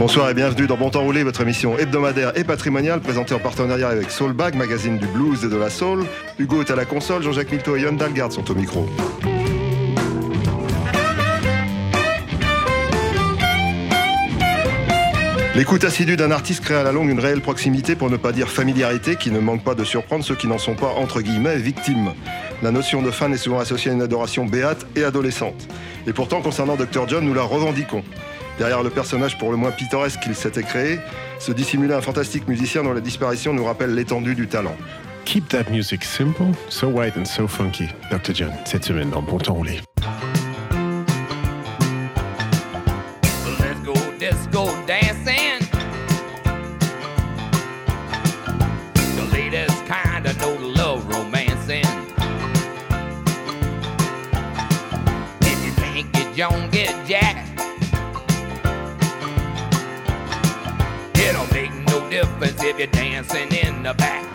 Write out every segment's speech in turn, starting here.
Bonsoir et bienvenue dans Bon Temps Roulé, votre émission hebdomadaire et patrimoniale présentée en partenariat avec Soulbag, magazine du blues et de la soul. Hugo est à la console, Jean-Jacques Milto et Yann Dalgard sont au micro. L'écoute assidue d'un artiste crée à la longue une réelle proximité, pour ne pas dire familiarité, qui ne manque pas de surprendre ceux qui n'en sont pas, entre guillemets, victimes. La notion de fan est souvent associée à une adoration béate et adolescente. Et pourtant, concernant Dr. John, nous la revendiquons. Derrière le personnage pour le moins pittoresque qu'il s'était créé, se dissimulait un fantastique musicien dont la disparition nous rappelle l'étendue du talent. Keep that music simple, so white and so funky. Dr. John, cette semaine dans Bon temps roulé. Let's go disco dancing. The latest kind of no love romancing. If you can't get if you're dancing in the back.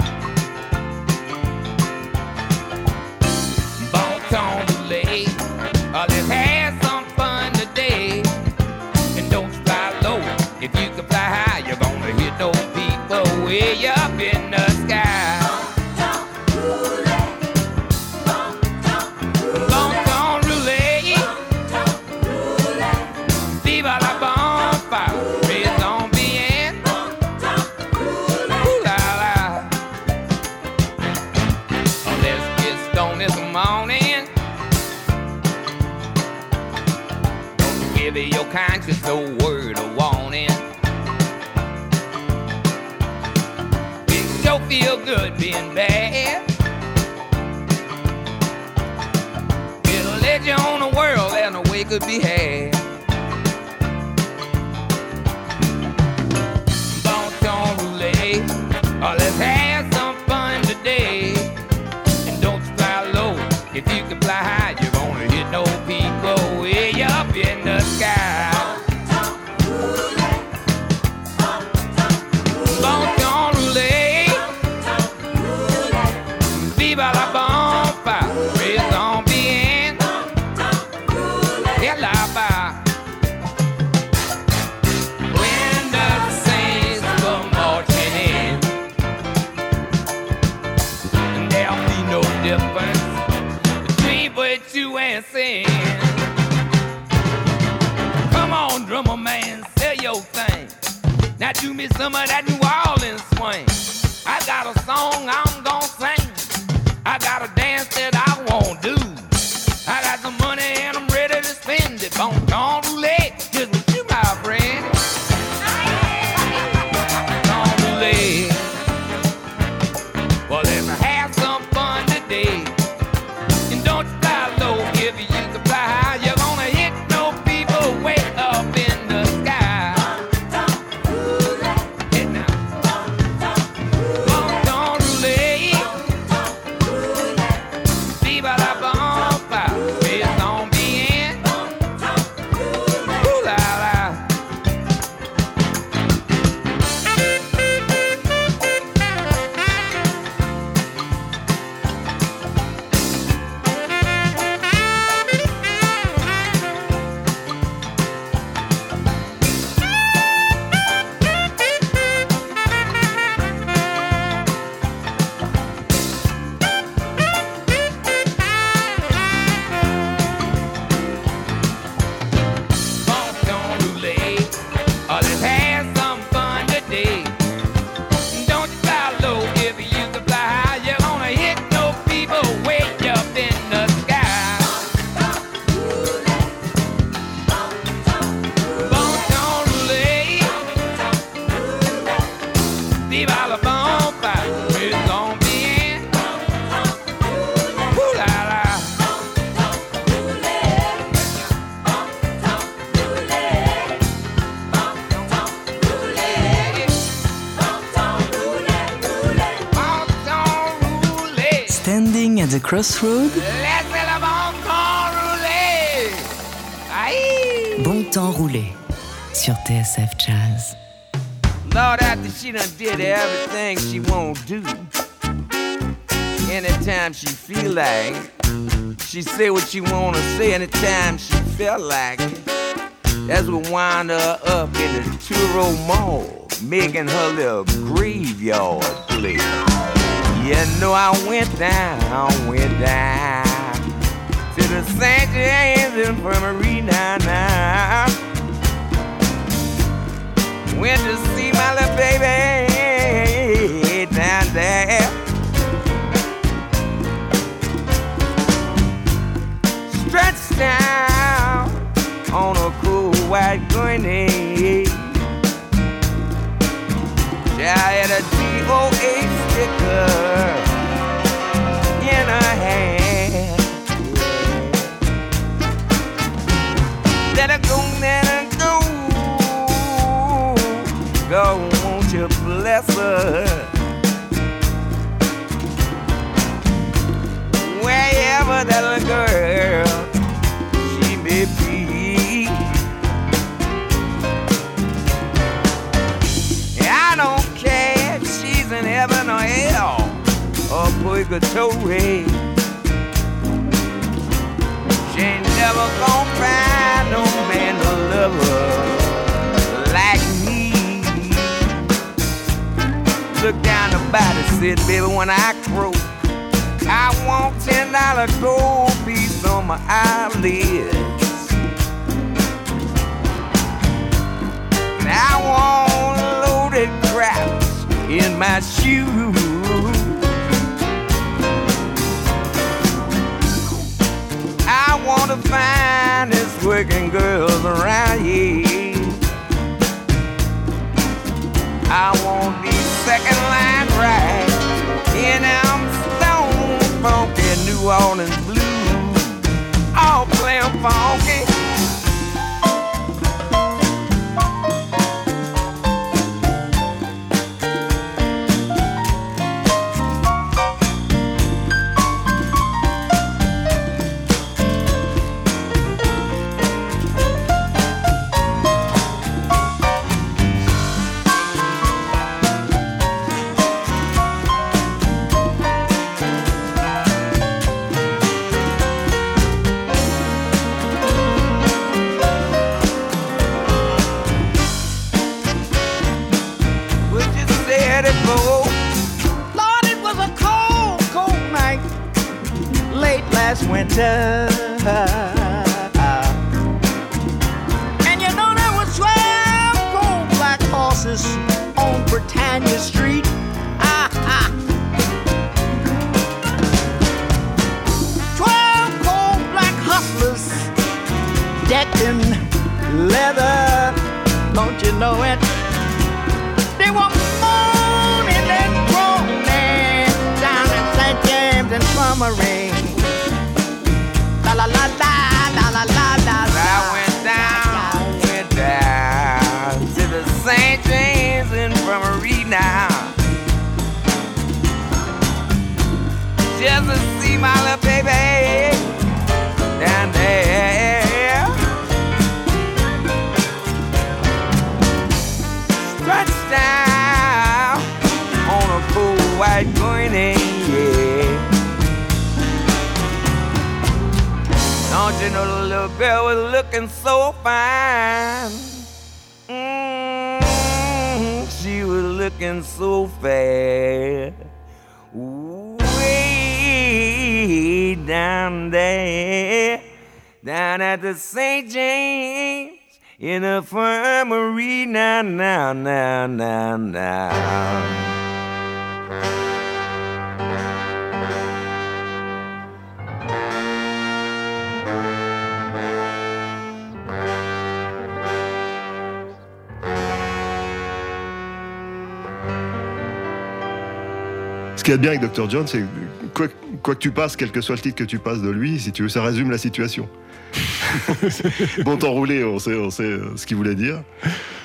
Drummer man, sell your thing. Now do me some of that New Orleans swing. I got a song I'm gonna sing. I got a dance that I won't do. Crossroad, Let's get a bon temps roulé. Aïe. bon temps roulé sur TSF Jazz. Lord, after she done did everything she won't do. Anytime she feel like, she say what she wanna say anytime she felt like. it. That's what wind her up in the Turo Mall, making her little graveyard place. You know I went down, went down to the St. James Infirmary now, now. Went to see my little baby down there. Stretched down on a cool white gurney. I had a DOA sticker in her hand. Let her go, let her go. God, won't you bless her? Wherever that girl purgatory. She ain't never gonna find no man to love her like me. Look down the body, said, baby, when I croak, I want ten dollar gold piece on my eyelids. And I want loaded craps in my shoes. Working girls around here. I want these second line right in them stone funky New Orleans blues. All playing funky. Last qu'il y a bien avec Dr. John, c'est quoi, quoi que tu passes, quel que soit le titre que tu passes de lui, si tu veux, ça résume la situation. bon temps roulé, on sait, on sait euh, ce qu'il voulait dire.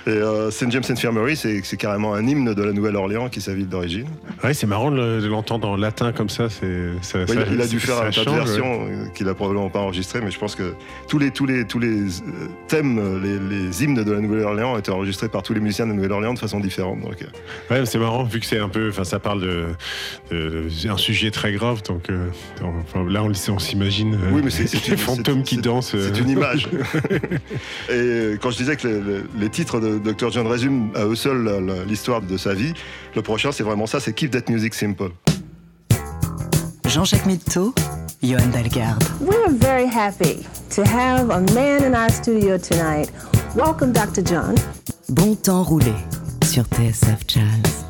Et euh, St. James Infirmary, c'est c'est carrément un hymne de la Nouvelle-Orléans qui est sa ville d'origine. Ouais, c'est marrant de le- de l'entendre en latin comme ça. C'est, ça, Oui, ça- il a- il a dû faire un tas de ouais. qu'il a probablement pas enregistrées, mais je pense que tous les, tous les, tous les euh, thèmes, euh, les, les hymnes de la Nouvelle-Orléans ont été enregistrés par tous les musiciens de la Nouvelle-Orléans de façon différente. Donc, euh, Ouais, c'est marrant vu que c'est un peu, enfin, ça parle de, de- c'est un sujet très grave. Donc euh, enfin, là, on, on s'imagine euh, Oui, mais c'est- c'est les une- fantômes c'est- qui dansent. C'est une image. Et quand je disais que les- les titres de Dr. John résument à eux seuls l'histoire de sa vie, le prochain c'est vraiment ça, c'est Keep That Music Simple. Jean-Jacques Mitteau, Johan Dalgarde. We're very happy to have a man in our studio tonight. Welcome, Dr. John. Bon temps roulé sur TSF Jazz.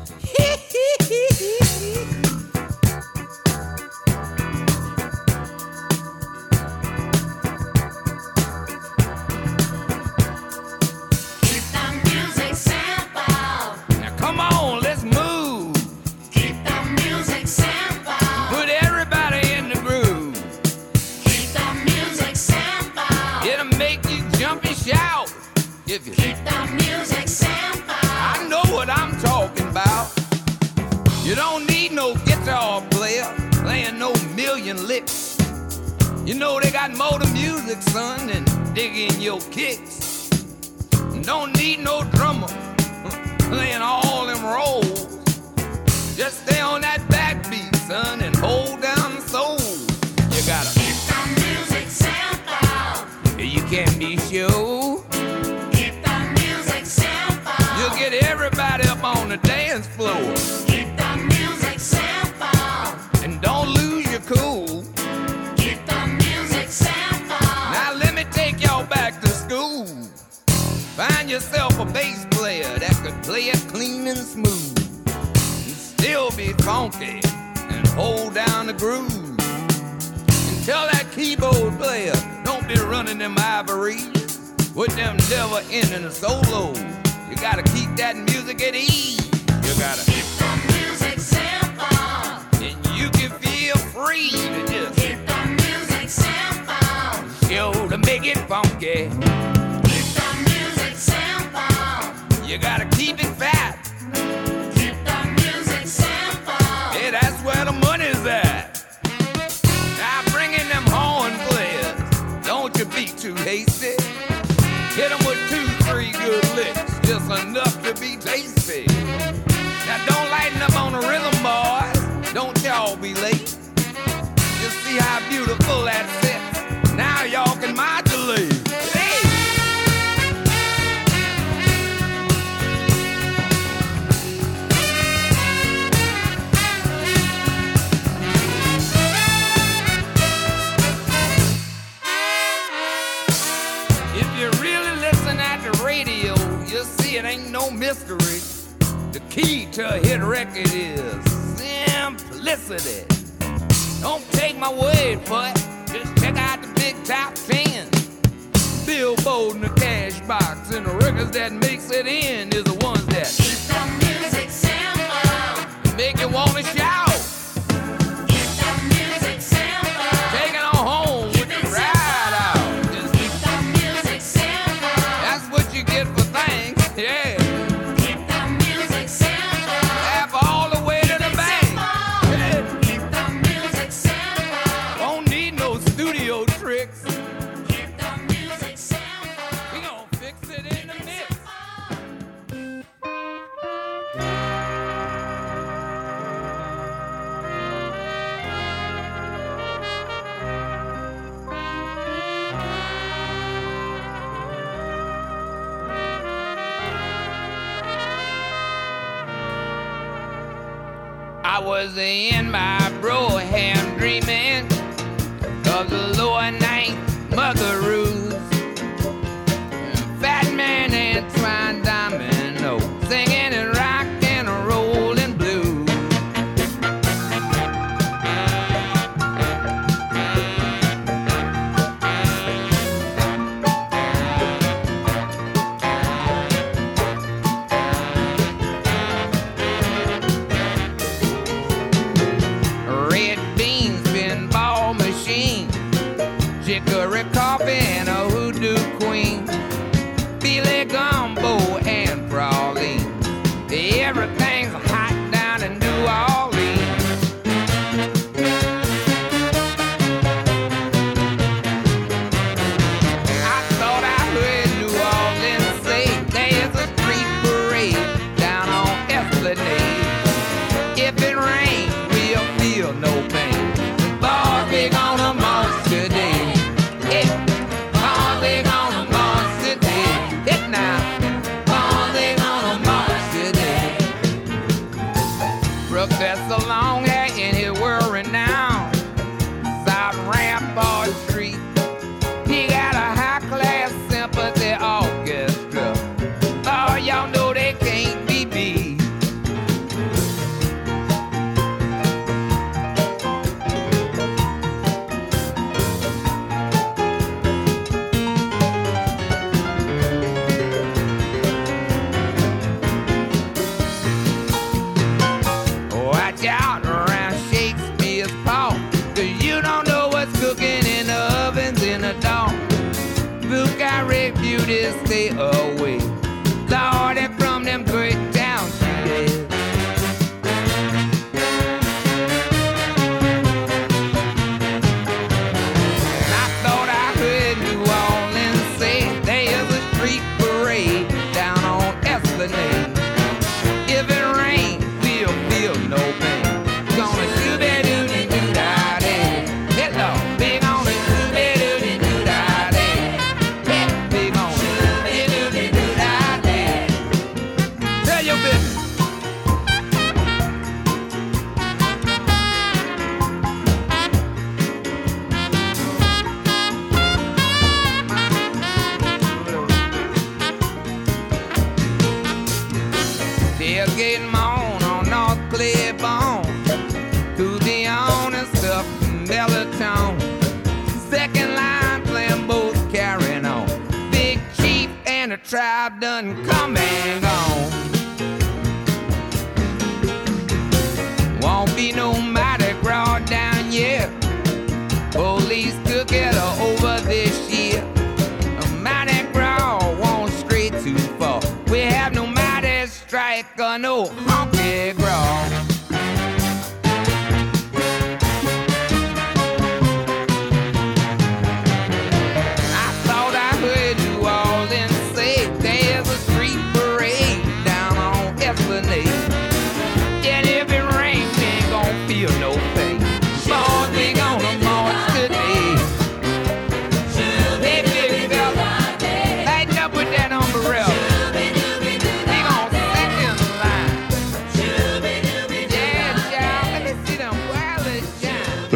Make you jump and shout. If you I know what I'm talking about. You don't need no guitar player playing no million licks. You know they got more to music, son, than digging your kicks. And don't need no drummer uh, playing all them rolls. Just stay on that backbeat, son, and hold down can be sure. You'll get everybody up on the dance floor. And don't lose your cool. Now let me take y'all back to school. Find yourself a bass player that could play it clean and smooth. And still be funky and hold down the groove. And tell that keyboard player, don't be running them ivories with them devil ending the solo. You gotta keep that music at ease. You gotta. Keep the music simple. And you can feel free to just get them music sample. show to make it funky. Key to a hit record is simplicity. Don't take my word for it. Just check out the big top ten. Billboard and the cash box and the records that makes it in is the ones that keep the music sample. make you wanna shout.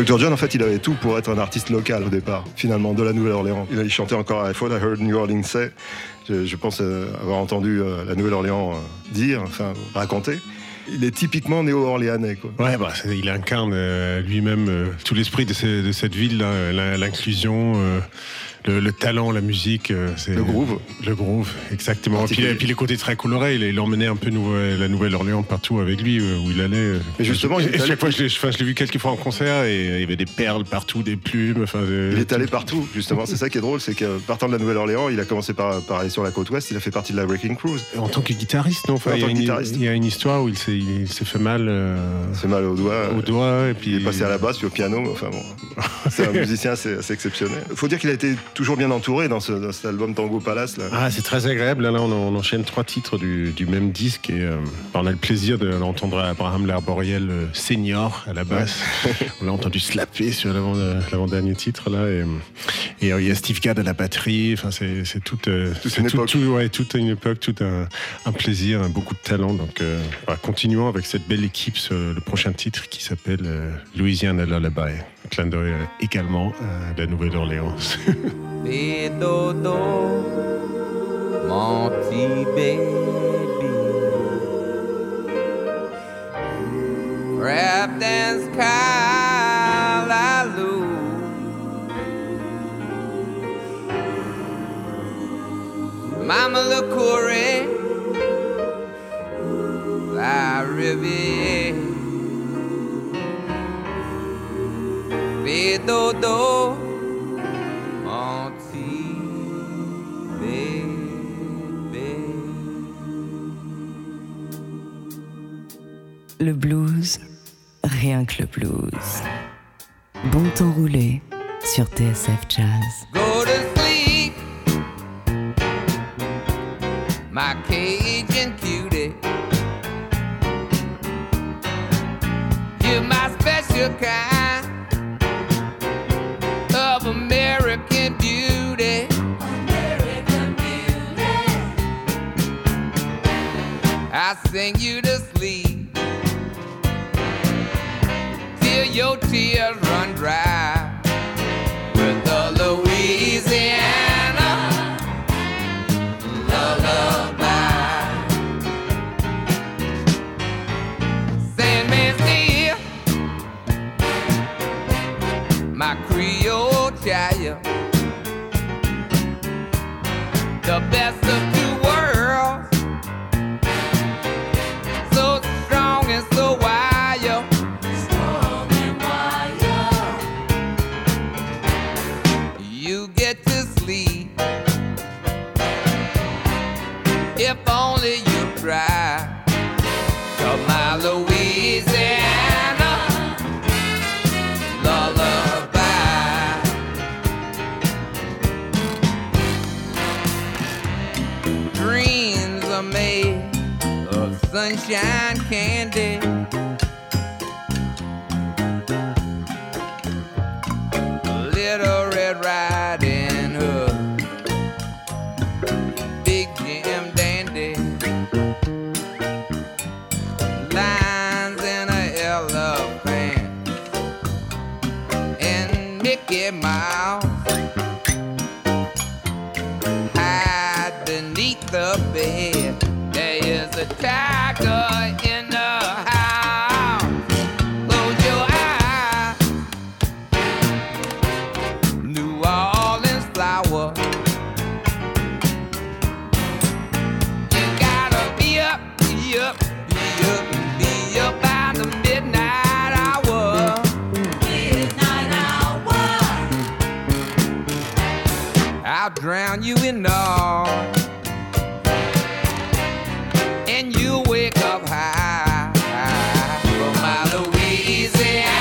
Dr. John, en fait, il avait tout pour être un artiste local au départ, finalement, de la Nouvelle-Orléans. Il, chantait encore I thought I heard New Orleans say. Je, pense euh, avoir entendu euh, la Nouvelle-Orléans euh, dire, enfin, raconter. Il est typiquement néo-orléanais. Ouais, bah, il incarne lui-même tout l'esprit de, de cette ville, l'inclusion, le, le talent, la musique. euh, c'est- Le groove. Le groove, exactement. Et puis, et puis les côtés très colorés, il, il emmenait un peu Nouvelle- la Nouvelle-Orléans partout avec lui, euh, où il allait. euh. Mais justement, il est et allé- chaque fois, je l'ai enfin, vu quelques fois en concert, et il y avait des perles partout, des plumes. Enfin, Il est allé partout, justement. C'est ça qui est drôle, c'est que partant de la Nouvelle-Orléans, il a commencé par, par aller sur la côte ouest, il a fait partie de la Breaking Cruise. En tant que guitariste, non enfin, En il, y a tant que une, guitariste. il y a une histoire où il s'est s'est fait mal euh, C'est mal au doigt. au doigt, et puis Il est passé à la basse puis au piano, enfin bon, c'est un musicien assez, assez exceptionnel. Il faut dire qu'il a été toujours bien entouré dans, ce, dans cet album Tango Palace. Là. Ah, c'est très agréable. Là, on, on enchaîne trois titres du, du même disque et euh, on a le plaisir de l'entendre à Abraham L'Arboriel euh, senior à la basse. on l'a entendu slapper sur l'avant- euh, l'avant-dernier titre là et, et euh, il y a Steve Gadd à la batterie. Enfin, c'est c'est toute, euh, Toute c'est une tout- époque. tout- ouais, toute une époque, tout un, un plaisir, un beaucoup de talent. Donc, euh, voilà, continuons avec cette belle équipe sur le prochain titre qui s'appelle euh, Louisiana Lullaby. Clin d'œil euh, également à la Nouvelle-Orléans. Pédodo, mon petit baby. Rap dance Kalaloo. Mama Lacourie, La Riviere. Pédodo. Mon petit bébé. Le blues, rien que le blues. Bon temps roulé sur TSF Jazz. Go to sleep, my Cajun cutie. You're my special kind I sing you to sleep till your tears run dry. drown you in all, And you'll wake up high for my Louisiana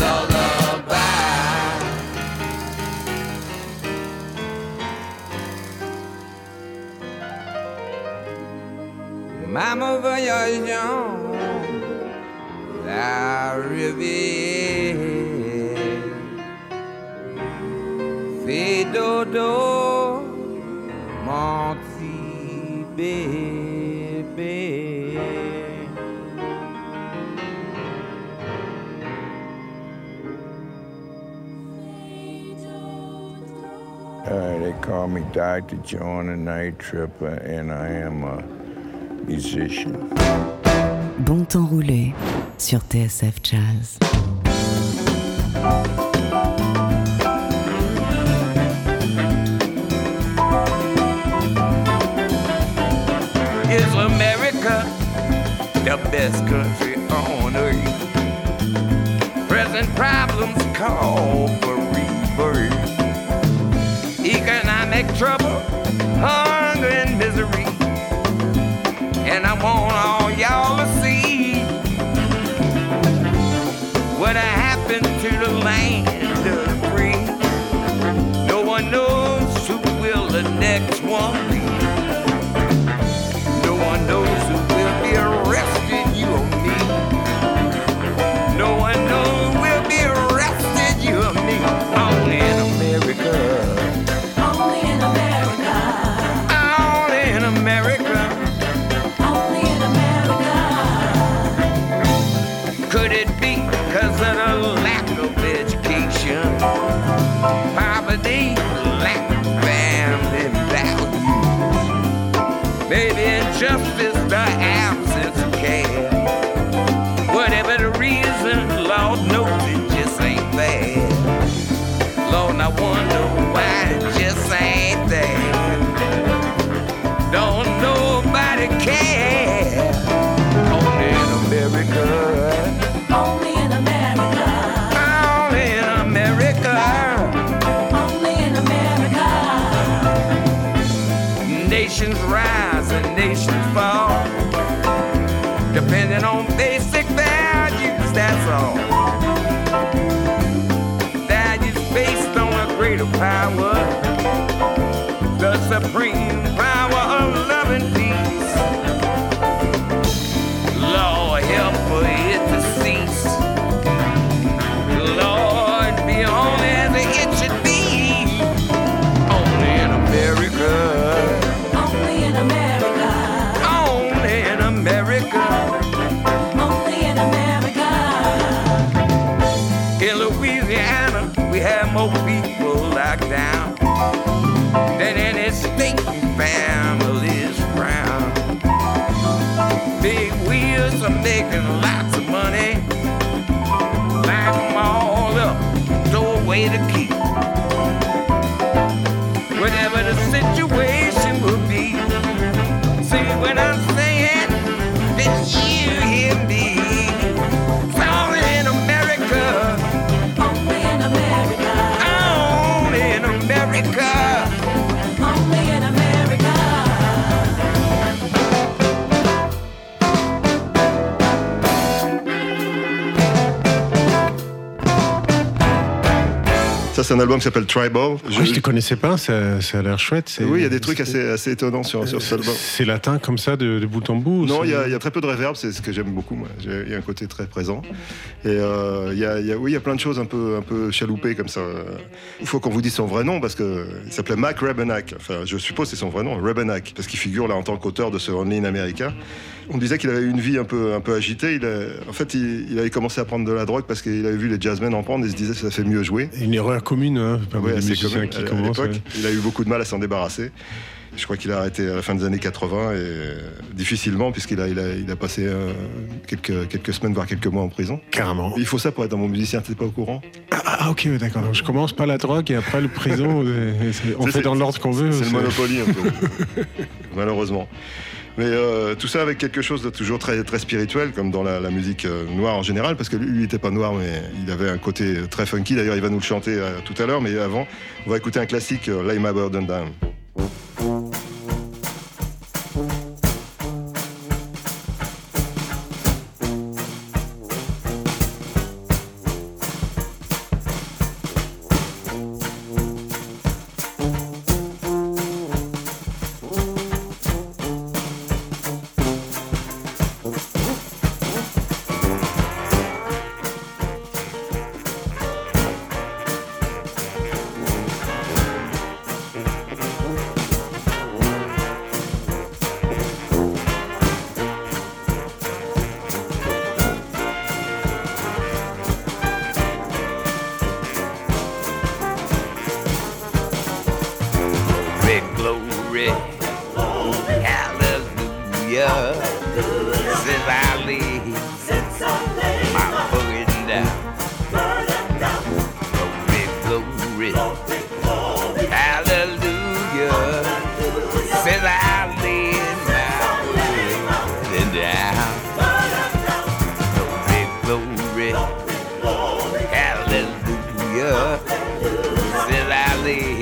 lullaby. Mama. call me Dr. John and Night Tripper, and I am a musician. Bon temps roulé sur TSF Jazz. Is America the best country on earth? Present problems call for trouble, hunger, and misery. And I want all y'all to see what happened to the land of the free. No one knows who will the next one be. power, the supreme. C'est un album qui s'appelle Tribal. Je- Ah, je ne connaissais pas, ça, ça a l'air chouette. c'est- Oui, il y a des trucs assez, assez étonnants sur, sur cet album. C'est latin comme ça, de, de bout en bout ou Non, il y, a- il y a très peu de reverb, c'est ce que j'aime beaucoup. Moi. Il y a un côté très présent. Et euh, il y a, il y a- oui, il y a plein de choses un peu, un peu chaloupées comme ça. Il faut qu'on vous dise son vrai nom parce que il s'appelait Mac Rebenack. Enfin, je suppose que c'est son vrai nom, Rebenack, parce qu'il figure là en tant qu'auteur de ce Only in America. On disait qu'il avait eu une vie un peu, un peu agitée. Il a- en fait, il, il avait commencé à prendre de la drogue parce qu'il avait vu les jazzmen en prendre et se disait que ça fait mieux jouer. Une erreur commune, hein, pas Ouais, assez musiciens commun qui à- l'époque. ouais. Il a eu beaucoup de mal à s'en débarrasser. Je crois qu'il a arrêté à la fin des années 80 et euh, difficilement puisqu'il a, il a, il a passé euh, quelques, quelques semaines, voire quelques mois en prison. Carrément. Il faut ça pour être un bon musicien, t'es pas au courant? Ah, ah, ok, d'accord. Je commence par la drogue et après le prison. on fait dans l'ordre qu'on veut. C'est le Monopoly un peu, malheureusement. Mais euh, tout ça avec quelque chose de toujours très, très spirituel, comme dans la, musique euh, noire en général, parce que lui, il n'était pas noir, mais il avait un côté très funky. D'ailleurs, il va nous le chanter euh, tout à l'heure, mais avant, on va écouter un classique, euh, My Burden Down. Since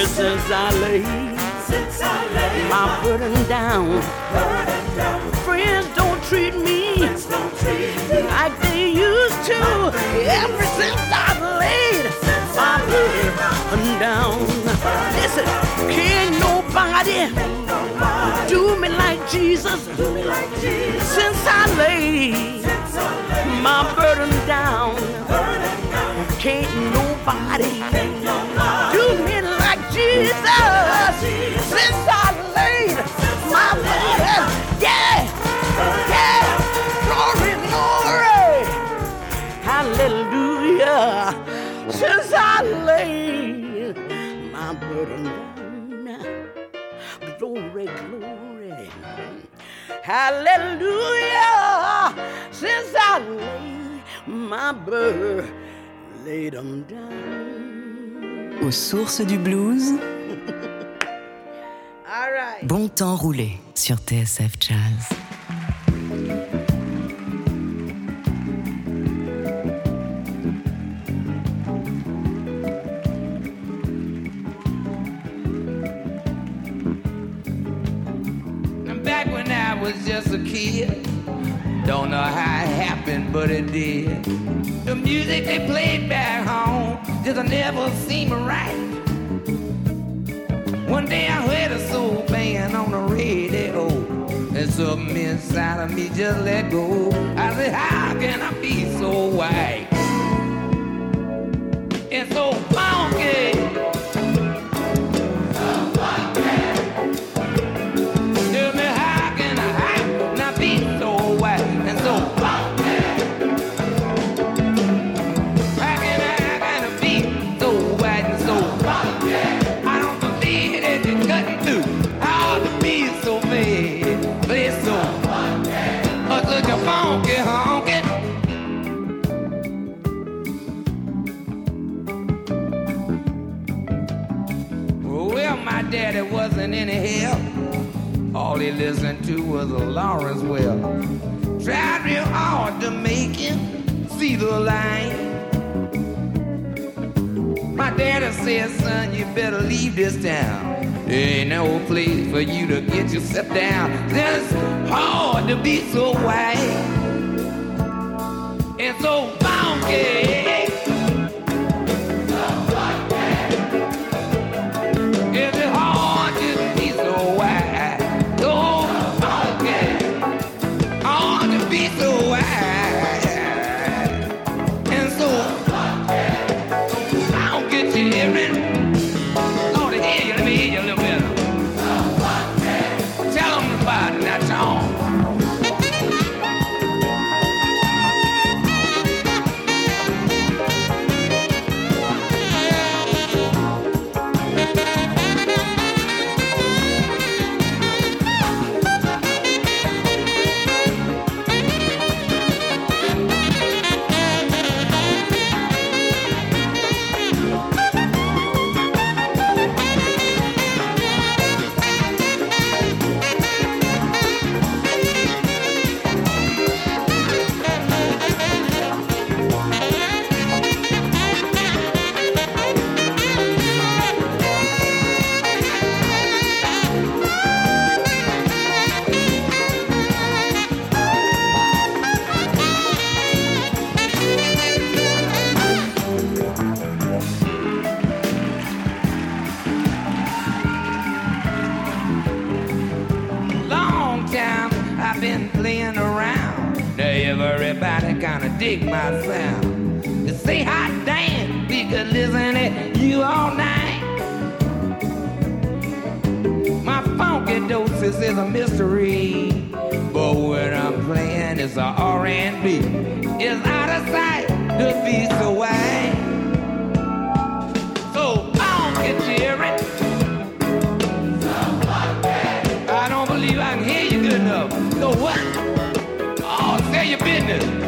since I laid my burden down. Friends don't treat me like they used to. Ever since I laid my burden down. Listen, can't nobody do me like Jesus since I laid my burden down. Can't nobody me like Jesus. Since I laid my yeah, glory, glory, hallelujah. Since I laid my burden down, glory, glory, hallelujah. Since I laid my burden, laid 'em down. Aux sources du blues, All right. bon temps roulé sur TSF Jazz. And back when I was just a kid, don't know how it happened, but it did. The music they played back home just never seemed right. One day I heard a soul band on the radio, and something inside of me just let go. I said, How can I be so white he listened to was a Lawrence Welk. Tried real hard to make him see the line. My daddy said, son, you better leave this town. Ain't no place for you to get yourself down. It's hard to be so white and so funky. Kinda my sound. They say hot damn, we could listen to you all night. My funky doses is a mystery, but when I'm playing it's a R&B. It's out of sight to be so wide. So funky, Jerry. I don't believe I can hear you good enough. So what? Oh, say your business.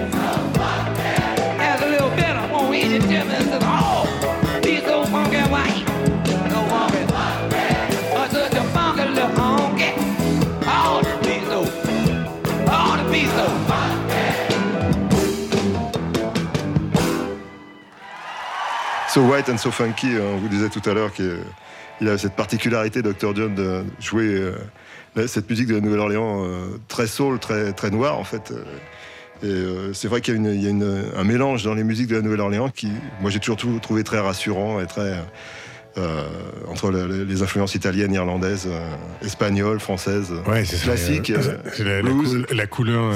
So white. And So Funky, on vous disait tout à l'heure, qui est il a cette particularité, Dr. John, de jouer euh, cette musique de la Nouvelle-Orléans euh, très soul, très, très noire, en fait. Euh. C'est vrai qu'il y a, une- un mélange dans les musiques de la Nouvelle-Orléans qui, moi, j'ai toujours trouvé très rassurant et très. Euh, entre le- les influences italiennes, irlandaises, euh, espagnoles, françaises, Ouais, classiques, Euh, euh, la, couleur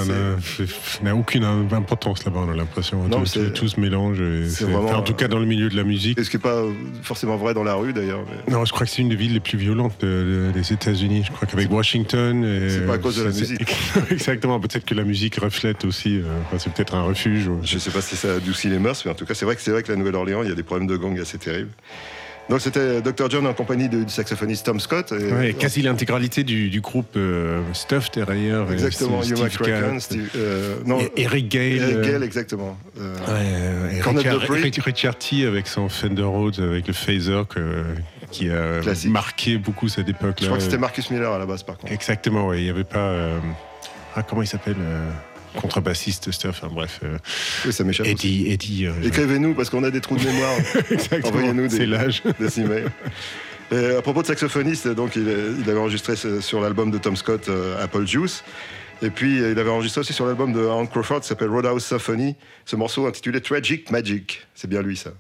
n'a- aucune importance là-bas, on a l'impression. Tout, tout- tout se mélange. vraiment, en tout cas, dans le milieu de la musique. Ce qui n'est pas forcément vrai dans la rue d'ailleurs. mais- Non, je crois que c'est une des villes les plus violentes de- de- des États-Unis. Je crois qu'avec Washington. C'est pas à cause de la musique. Exactement. Peut-être que la musique reflète aussi. enfin, c'est peut-être un refuge. ou- Je ne sais pas si ça adoucit les mœurs, mais en tout cas, c'est vrai que c'est vrai que la Nouvelle-Orléans, il y a des problèmes de gang assez terribles. Donc c'était Dr. John en compagnie du saxophoniste Tom Scott. Et, Ouais, quasi l'intégralité du, du groupe euh, Stuff derrière. et Exactement, Steve McCracken, Gadd, Steve- euh, non, et Eric Gale. Eric euh, Gale, exactement. Euh, Ouais, et Richard, Richard T avec son Fender Rhodes avec le phaser que- qui a Classique. marqué beaucoup cette époque-là. je crois que c'était Marcus Miller à la base, par contre. Exactement, ouais. Il n'y avait pas. euh, Ah, comment il s'appelle euh, Contrebassiste, stuff. Enfin, bref. euh, Oui, ça m'échappe. Eddie. Eddie euh, Écrivez-nous parce qu'on a des trous de mémoire. Exactement. Envoyez-nous C'est des, l'âge. des emails. Et à propos de saxophoniste, donc il, avait enregistré sur l'album de Tom Scott, euh, Apple Juice. Et puis euh, il avait enregistré aussi sur l'album de Aaron Crawford qui s'appelle Roadhouse Symphony, ce morceau intitulé Tragic Magic. C'est bien lui ça.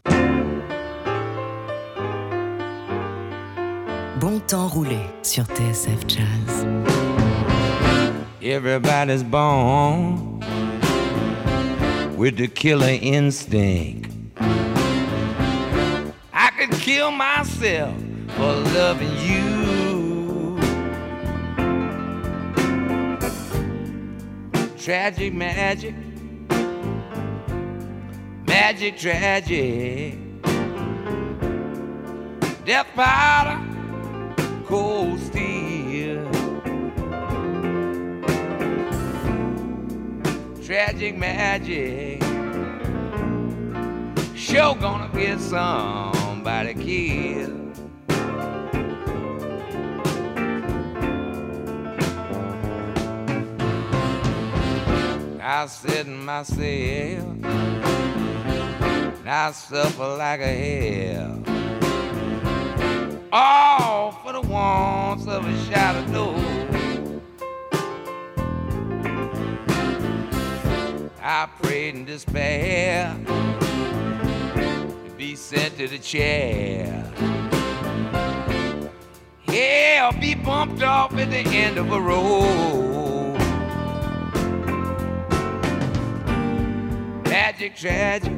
Bon temps roulé sur TSF Jazz. Everybody's born with the killer instinct. I could kill myself for loving you. Tragic magic, magic tragic. Death powder, cold steel. Tragic magic. Sure gonna get somebody killed. I sit in myself, and I suffer like a hell. All for the wants of a shot of. I prayed in despair to be sent to the chair. Yeah, be bumped off at the end of a road. Magic, tragic,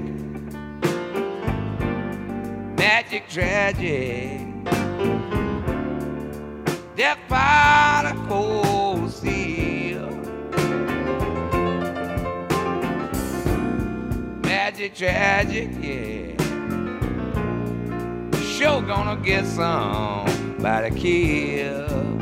magic, tragic. Death by the cold Magic, tragic, yeah. Sure gonna get somebody killed.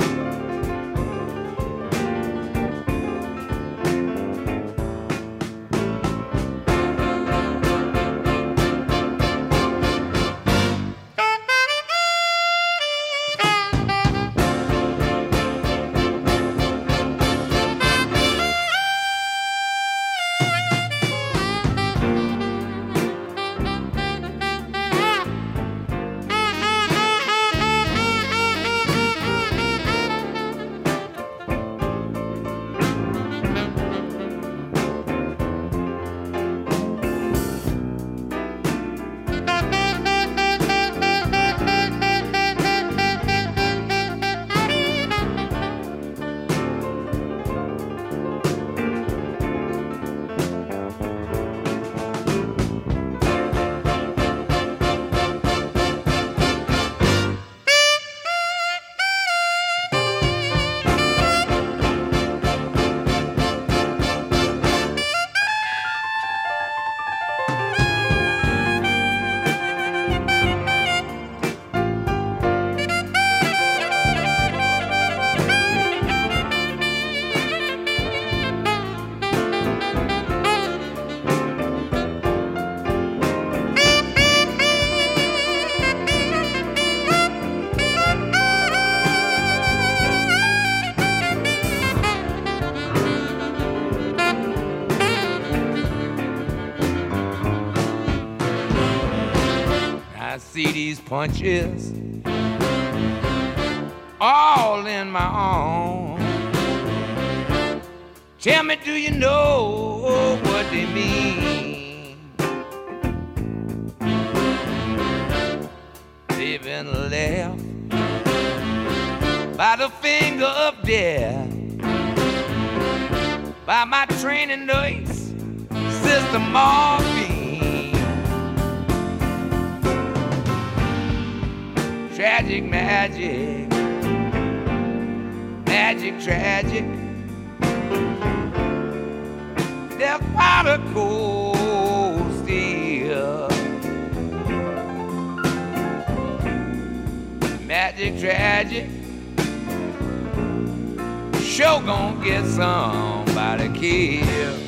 These punches all in my arms. Tell me, do you know what they mean? They've been left by the finger of death, by my training nurse, Sister Morphine. Tragic magic, magic, tragic. Death powder cold steel. Magic, tragic. Sure gonna get somebody killed.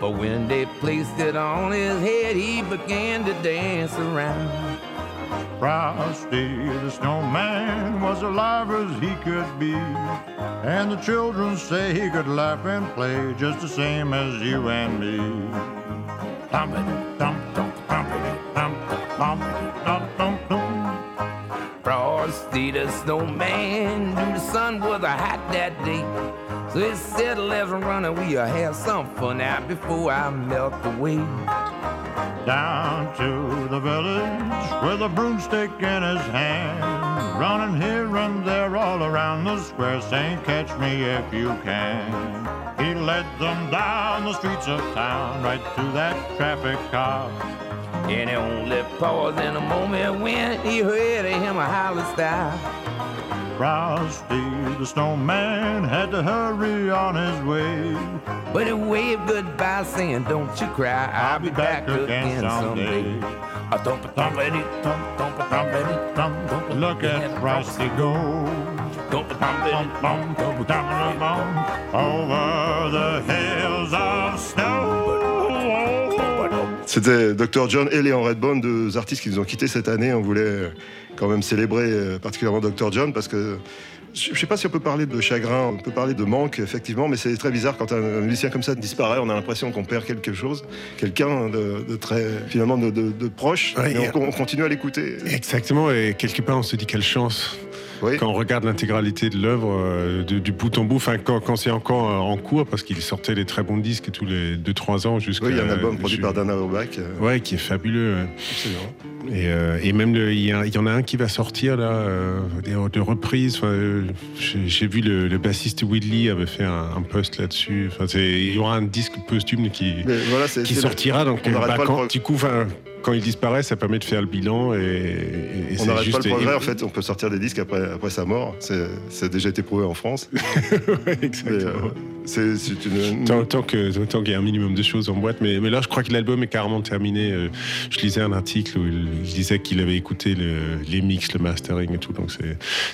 But when they placed it on his head, he began to dance around. Frosty the snowman was alive as he could be. And the children say he could laugh and play just the same as you and me. Thumpity, thump, thump, thumpity, thump, thumpity, thump, thump, thump. Frosty the snowman knew the sun was a hot that day. So he said, let's run and we'll have some fun now before I melt away. Down to the village with a broomstick in his hand. Running here and there all around the square saying, catch me if you can. He led them down the streets of town right to that traffic cop. And he only paused in a moment when he heard him a holler style. Frosty the snowman had to hurry on his way. But he waved goodbye, saying, Don't you cry, I'll, be back, again someday. A thump thump, thump a thumpity thump, thump Look at Frosty go. thump thump, thump a thumpity thump. Over the hills of snow. C'était Dr. John et Léon Redbone, deux artistes qui nous ont quittés cette année. On voulait quand même célébrer euh, particulièrement Dr. John parce que je ne sais pas si on peut parler de chagrin, on peut parler de manque, effectivement, mais c'est très bizarre quand un, musicien comme ça disparaît, on a l'impression qu'on perd quelque chose, quelqu'un de, de très, finalement, de, de- de proche, Ouais, et et- on, on continue à l'écouter. Exactement, et quelque part on se dit quelle chance. Oui. Quand on regarde l'intégralité de l'œuvre euh, du bout en bout, enfin quand, quand c'est encore euh, en cours, parce qu'il sortait des très bons disques tous les 2-3 ans jusqu'à. Oui, il y a un album produit par Dana Auerbach. euh, Ouais, qui est fabuleux. absolument. Et, euh, et même il y, en a un qui va sortir là, euh, des- de. Enfin, euh, J'ai vu le, le bassiste Whitley avait fait un, un post là-dessus. Enfin, il y aura un disque posthume qui, voilà, sortira. Donc, bah, le quand, du coup, enfin, quand il disparaît, ça permet de faire le bilan. Et, et- et On n'arrête pas le progrès, en fait, on peut sortir des disques après, après sa mort. C'est c'est déjà été prouvé en France. Ouais, exactement. euh, c'est une, Tant, qu'il y a un minimum de choses en boîte, mais, mais là je crois que l'album est carrément terminé. Euh, Je lisais un article où il, il disait qu'il avait écouté le- les mix, le mastering et tout, donc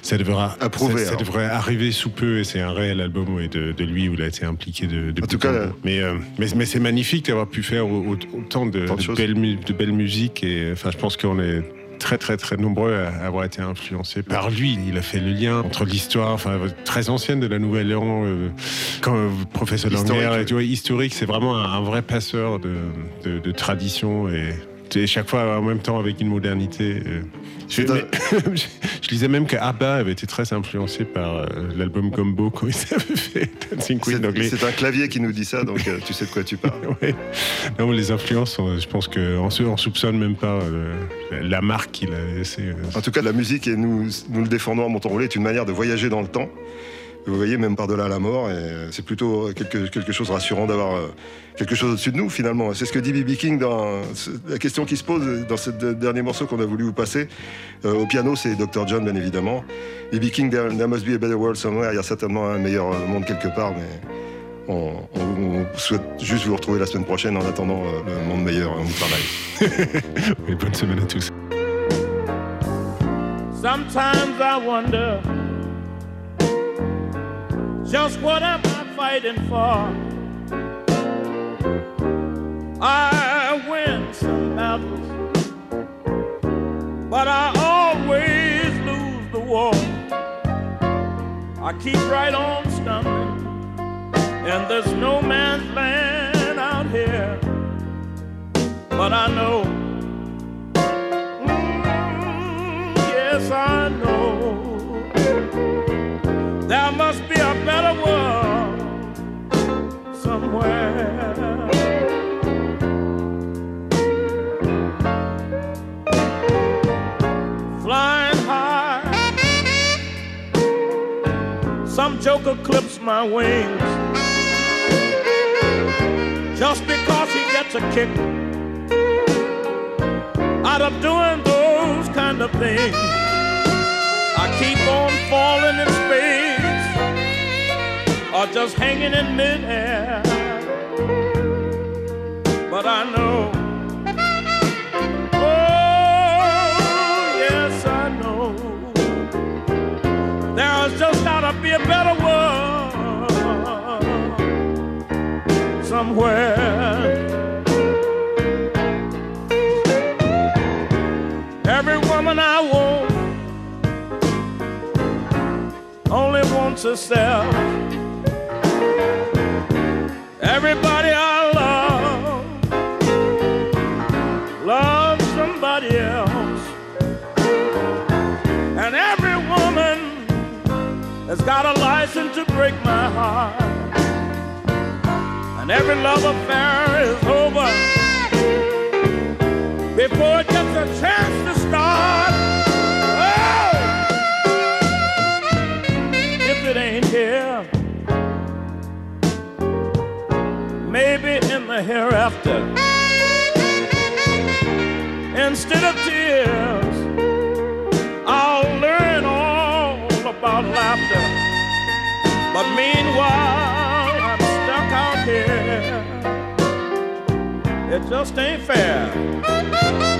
ça devra Approuvé, ça, ça alors. devrait arriver sous peu et c'est un réel album ouais, de, de lui où il a été impliqué de, de En tout cas, mais euh, mais, mais c'est magnifique d'avoir pu faire au- au- autant de, de belles de belle musique et enfin je pense qu'on est très très très nombreux à avoir été influencés par lui. Il a fait le lien entre l'histoire, enfin très ancienne de la Nouvelle-Orléans, euh, quand euh, professeur Historique, oui. tu vois, historique, c'est vraiment un, un vrai passeur de, de, de tradition et, et chaque fois en même temps avec une modernité. euh. Je, mais- je- lisais même que ABBA avait été très influencé par euh, l'album Gumbo quand ils avaient fait Dancing Queen. Donc c'est un clavier qui nous dit ça, donc euh, tu sais de quoi tu parles. Ouais. Non, les influences, je pense qu'on on soupçonne même pas la marque qu'il a laissée. En tout cas, la musique, et nous, nous le défendons à Monton Roulé, est une manière de voyager dans le temps. Vous voyez, même par-delà la mort, et euh, c'est plutôt quelque, quelque chose de rassurant d'avoir euh, quelque chose au-dessus de nous, finalement. C'est ce que dit B.B. King dans la question qui se pose dans ce de- dernier morceau qu'on a voulu vous passer. Euh, au piano, c'est Dr. John, bien évidemment. B.B. King, there, there must be a better world somewhere. Il y a certainement un meilleur monde quelque part, mais on, on souhaite juste vous retrouver la semaine prochaine en attendant euh, le monde meilleur où on travaille. Et bonne semaine à tous. Sometimes I wonder just what am I fighting for? I win some battles, but I always lose the war. I keep right on stumbling, and there's no man's land out here, but I know. mm, Yes, I joker clips my wings just because he gets a kick out of doing those kind of things. I keep on falling in space or just hanging in midair. But I know, be a better world somewhere. Every woman I want only wants herself. Everybody I has got a license to break my heart. And every love affair is over before it gets a chance to start. Oh! if it ain't here. Maybe in the hereafter. Instead of But meanwhile, I'm stuck out here. It just ain't fair.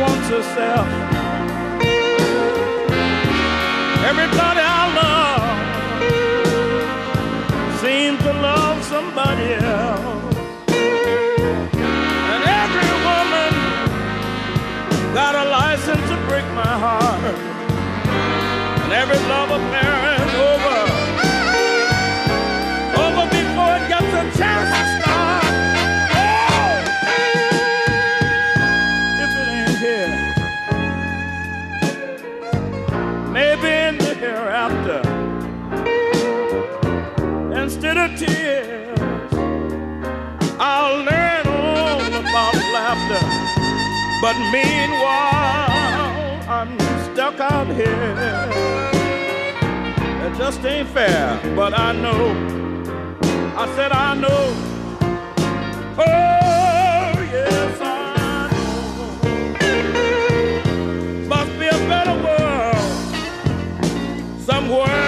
Wants herself. Everybody I love seems to love somebody else. And every woman got a license to break my heart. And every love affair But meanwhile, I'm stuck out here. It just ain't fair, but I know. I said, I know. Oh, yes, I know. Must be a better world somewhere.